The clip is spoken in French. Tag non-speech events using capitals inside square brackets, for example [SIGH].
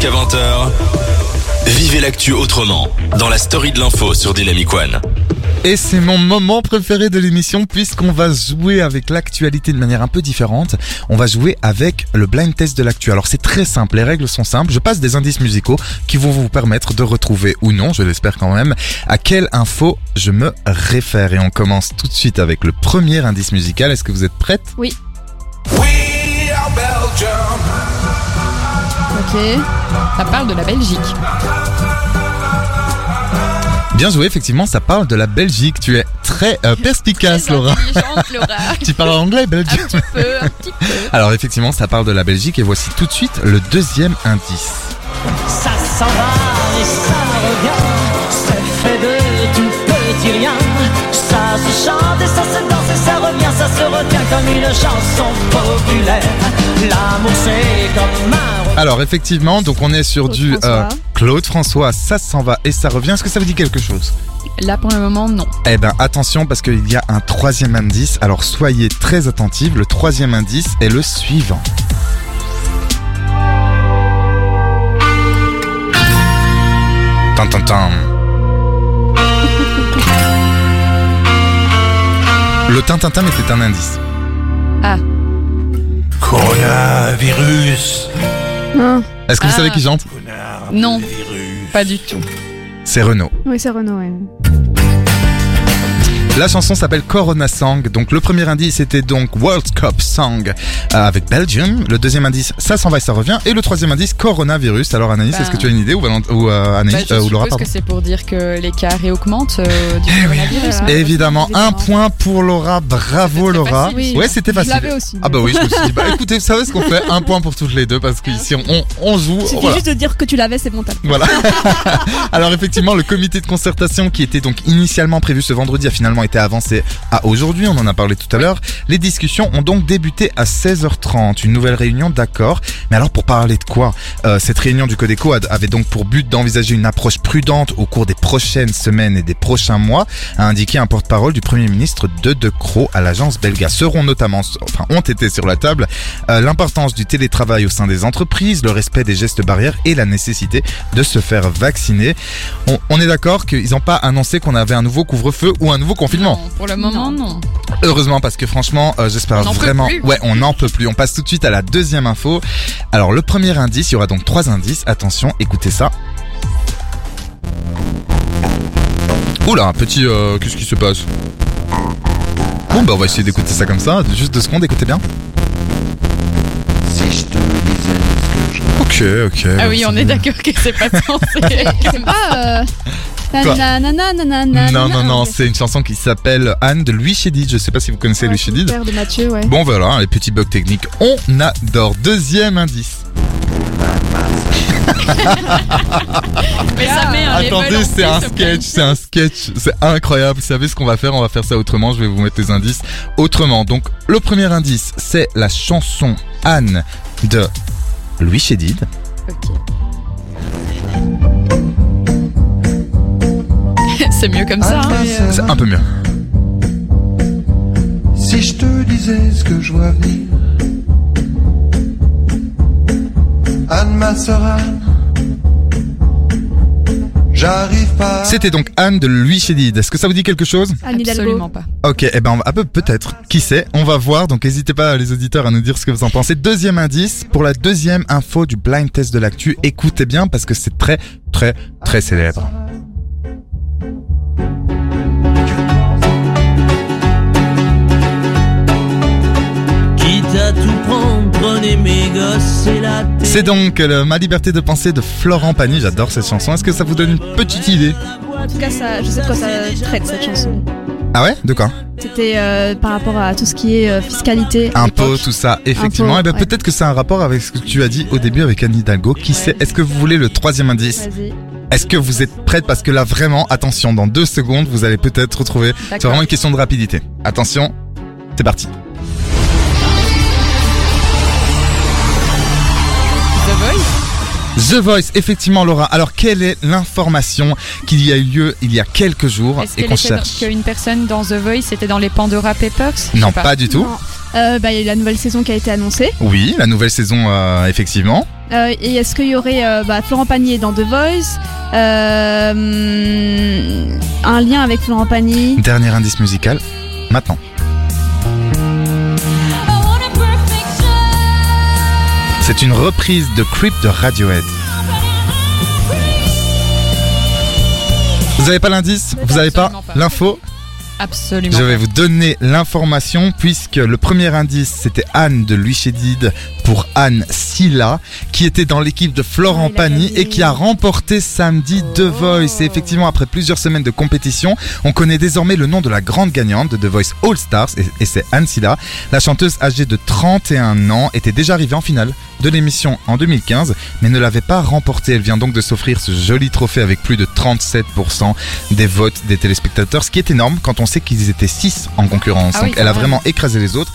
jusqu'à 20h. Vivez l'actu autrement dans la story de l'info sur Dynamic One. Et c'est mon moment préféré de l'émission puisqu'on va jouer avec l'actualité de manière un peu différente. On va jouer avec le blind test de l'actu. Alors c'est très simple, les règles sont simples. Je passe des indices musicaux qui vont vous permettre de retrouver ou non, je l'espère quand même, à quelle info je me réfère. Et on commence tout de suite avec le premier indice musical. Est-ce que vous êtes prête? Oui. We are Belgium. Ok. Ça parle de la Belgique. Bien joué, effectivement, ça parle de la Belgique. Tu es très euh, perspicace, Très Laura. [LAUGHS] Tu parles anglais, Un Belgique petit peu, un petit peu. Alors effectivement, ça parle de la Belgique et voici tout de suite le deuxième indice. Ça s'en va et ça revient, c'est fait de tout petit rien. Ça se chante et ça se danse et ça revient, ça se retient comme une chanson populaire. L'amour c'est comme un Alors effectivement, donc on est sur Claude du François. Claude François, ça s'en va et ça revient. Est-ce que ça vous dit quelque chose? Là, pour le moment, non. Eh ben attention parce qu'il y a un troisième indice. Alors soyez très attentifs. Le troisième indice est le suivant. Tan. Le tintintin était un indice. Ah, Coronavirus. Non. Est-ce que vous Ah. savez qui chante? Non, pas du tout. C'est Renaud. Oui, c'est Renaud, ouais. La chanson s'appelle Corona Song. Donc le premier indice était donc World Cup Song euh, avec Belgium. Le deuxième indice, ça s'en va et ça revient. Et le troisième indice, Coronavirus. Alors Anaïs, Bah. est-ce que tu as une idée ou, ou euh, Anaïs Bah, je euh, ou Laura pardon que c'est pour dire que augmentent euh, du coronavirus. mais- Évidemment, un point pour Laura. Bravo C'était Laura. facile. Oui, ouais, c'était Je facile. l'avais aussi. Ah bah oui, je me suis dit, bah écoutez, vous savez ce qu'on fait? Un point pour toutes les deux parce qu'ici on, on joue. Suffit Voilà. juste de dire que tu l'avais, c'est bon. Voilà. [LAUGHS] Alors effectivement, le comité de concertation qui était donc initialement prévu ce vendredi a finalement été avancé à aujourd'hui. On en a parlé tout à l'heure. Les discussions ont donc débuté à 16h30. Une nouvelle réunion d'accord. Mais alors pour parler de quoi Euh, Cette réunion du Codeco avait donc pour but d'envisager une approche prudente au cours des prochaines semaines et des prochains mois, a indiqué un porte-parole du Premier ministre de De Croo à l'agence Belga. Seront notamment, enfin ont été sur la table, euh, l'importance du télétravail au sein des entreprises, le respect des gestes barrières et la nécessité de se faire vacciner. On, on est d'accord qu'ils n'ont pas annoncé qu'on avait un nouveau couvre-feu ou un nouveau confinement. Non, pour le moment, non. Heureusement parce que franchement, euh, j'espère On n'en peut vraiment. plus. Ouais, on n'en peut plus. On passe tout de suite à la deuxième info. Alors le premier indice, il y aura donc trois indices. Attention, écoutez ça. Oula, un petit. euh, Qu'est-ce qui se passe Bon bah on va essayer d'écouter ça comme ça. Juste deux secondes, écoutez bien. Ok, ok. Ah oui, on est d'accord que c'est pas censé. [LAUGHS] C'est pas. Euh... Non, non, non, c'est une chanson qui s'appelle Anne de Louis Chédid. Je sais pas si vous connaissez Ouais, Louis Chédid. père de Mathieu, ouais. Bon voilà, les petits bugs techniques, on adore. Deuxième indice. [LAUGHS] Mais ça met un Attendez, en c'est un sketch, c'est un sketch, c'est incroyable. Vous savez ce qu'on va faire? On va faire ça autrement. Je vais vous mettre les indices autrement. Donc, le premier indice, c'est la chanson Anne de Louis Chédid. Ok. C'est mieux comme ça. hein. C'est un peu mieux. Si je te disais ce que je vois venir, Anne, ma sœur Anne, j'arrive pas. C'était donc Anne de Louis Chédid. Est-ce que ça vous dit quelque chose? Absolument pas. Ok, eh ben on va- ah, peu- peut-être. Qui sait? On va voir. Donc n'hésitez pas les auditeurs à nous dire ce que vous en pensez. Deuxième indice pour la deuxième info du blind test de l'actu. Écoutez bien parce que c'est très très très célèbre. C'est donc Ma liberté de penser de Florent Pagny. J'adore cette chanson. Est-ce que ça vous donne une petite idée En tout cas, ça, je sais de quoi ça traite cette chanson. Ah ouais? De quoi? C'était euh, par rapport à tout ce qui est euh, fiscalité. Impôts, tout ça. Effectivement. Impôts, Eh ouais. peut-être que c'est un rapport avec ce que tu as dit au début avec Anne Hidalgo. Qui sait? Est-ce que vous voulez le troisième indice? Est-ce que vous êtes prête? Parce que là vraiment, attention, dans deux secondes, vous allez peut-être retrouver. C'est vraiment une question de rapidité. Attention, c'est parti. The Voice, effectivement, Laura. Alors, quelle est l'information qu'il y a eu lieu il y a quelques jours Est-ce et qu'on cherche qu'une personne dans The Voice était dans les Pandora Papers Non, pas. du tout. Euh, bah, il y a eu la nouvelle saison qui a été annoncée. Oui, la nouvelle saison, euh, effectivement. Euh, et est-ce qu'il y aurait euh, bah, Florent Pagny dans The Voice euh, Un lien avec Florent Pagny Dernier indice musical, maintenant. C'est une reprise de Creep de Radiohead. Vous avez pas l'indice? Vous avez pas Absolument pas. l'info? Absolument. Je vais vous donner l'information puisque le premier indice c'était Anne de Louis Chédid pour Anne Silla qui était dans l'équipe de Florent Ah, Pagny et qui a remporté samedi The Voice. Et effectivement après plusieurs semaines de compétition, on connaît désormais le nom de la grande gagnante de The Voice All Stars et, et c'est Anne Silla. La chanteuse âgée de 31 ans était déjà arrivée en finale de l'émission en 2015 mais ne l'avait pas remporté. Elle vient donc de s'offrir ce joli trophée avec plus de 37% des votes des téléspectateurs, ce qui est énorme quand on sait qu'ils étaient 6 en concurrence. Ah oui, donc elle a même. vraiment écrasé les autres.